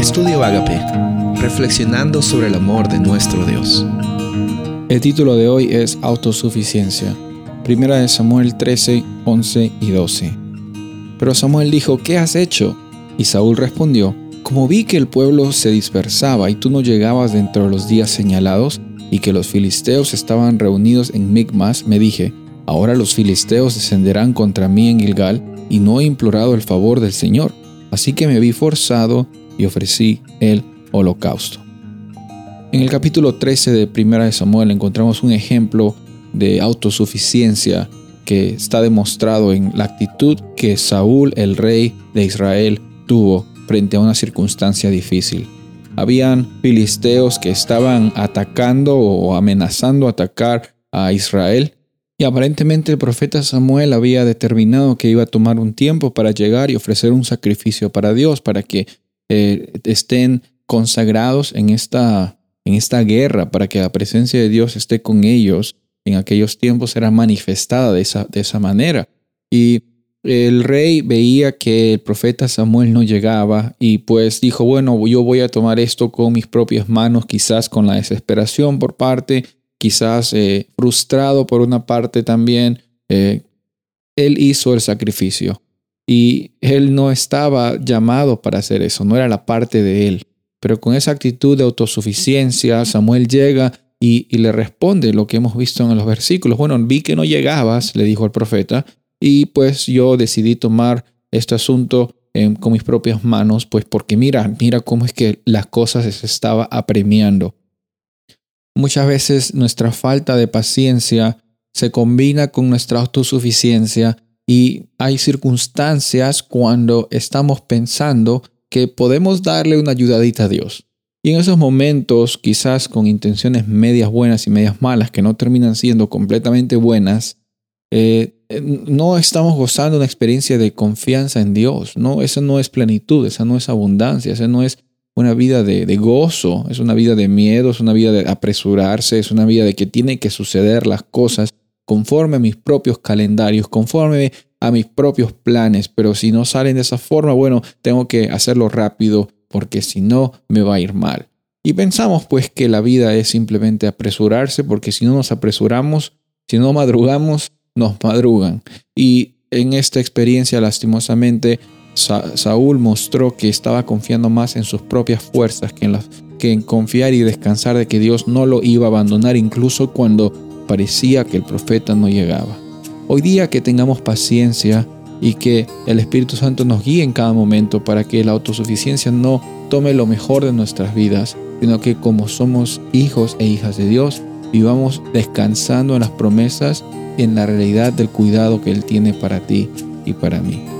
Estudio Agape, reflexionando sobre el amor de nuestro Dios. El título de hoy es Autosuficiencia. Primera de Samuel 13, 11 y 12. Pero Samuel dijo, ¿qué has hecho? Y Saúl respondió, como vi que el pueblo se dispersaba y tú no llegabas dentro de los días señalados, y que los filisteos estaban reunidos en Migmas, me dije, ahora los filisteos descenderán contra mí en Gilgal, y no he implorado el favor del Señor. Así que me vi forzado y ofrecí el holocausto. En el capítulo 13 de Primera de Samuel encontramos un ejemplo de autosuficiencia que está demostrado en la actitud que Saúl, el rey de Israel, tuvo frente a una circunstancia difícil. Habían filisteos que estaban atacando o amenazando atacar a Israel y aparentemente el profeta Samuel había determinado que iba a tomar un tiempo para llegar y ofrecer un sacrificio para Dios, para que eh, estén consagrados en esta, en esta guerra, para que la presencia de Dios esté con ellos. En aquellos tiempos era manifestada de esa, de esa manera. Y el rey veía que el profeta Samuel no llegaba y pues dijo, bueno, yo voy a tomar esto con mis propias manos, quizás con la desesperación por parte quizás eh, frustrado por una parte también, eh, él hizo el sacrificio y él no estaba llamado para hacer eso, no era la parte de él. Pero con esa actitud de autosuficiencia, Samuel llega y, le responde lo que hemos visto en los versículos. Bueno, vi que no llegabas, le dijo el profeta, y pues yo decidí tomar este asunto eh, con mis propias manos, pues porque mira, mira cómo es que las cosas se estaba apremiando. Muchas veces nuestra falta de paciencia se combina con nuestra autosuficiencia y hay circunstancias cuando estamos pensando que podemos darle una ayudadita a Dios. Y en esos momentos, quizás con intenciones medias buenas y medias malas que no terminan siendo completamente buenas, eh, no estamos gozando una experiencia de confianza en Dios. No, esa no es plenitud, esa no es abundancia, esa no es una vida de, gozo, es una vida de miedo, es una vida de apresurarse, es una vida de que tiene que suceder las cosas conforme a mis propios calendarios, conforme a mis propios planes, pero si no salen de esa forma, bueno, tengo que hacerlo rápido porque si no me va a ir mal. Y pensamos pues que la vida es simplemente apresurarse porque si no nos apresuramos, si no madrugamos, nos madrugan. Y en esta experiencia lastimosamente Saúl mostró que estaba confiando más en sus propias fuerzas que en, que en confiar y descansar de que Dios no lo iba a abandonar incluso cuando parecía que el profeta no llegaba. Hoy día que tengamos paciencia y que el Espíritu Santo nos guíe en cada momento para que la autosuficiencia no tome lo mejor de nuestras vidas, sino que como somos hijos e hijas de Dios, vivamos descansando en las promesas y en la realidad del cuidado que Él tiene para ti y para mí.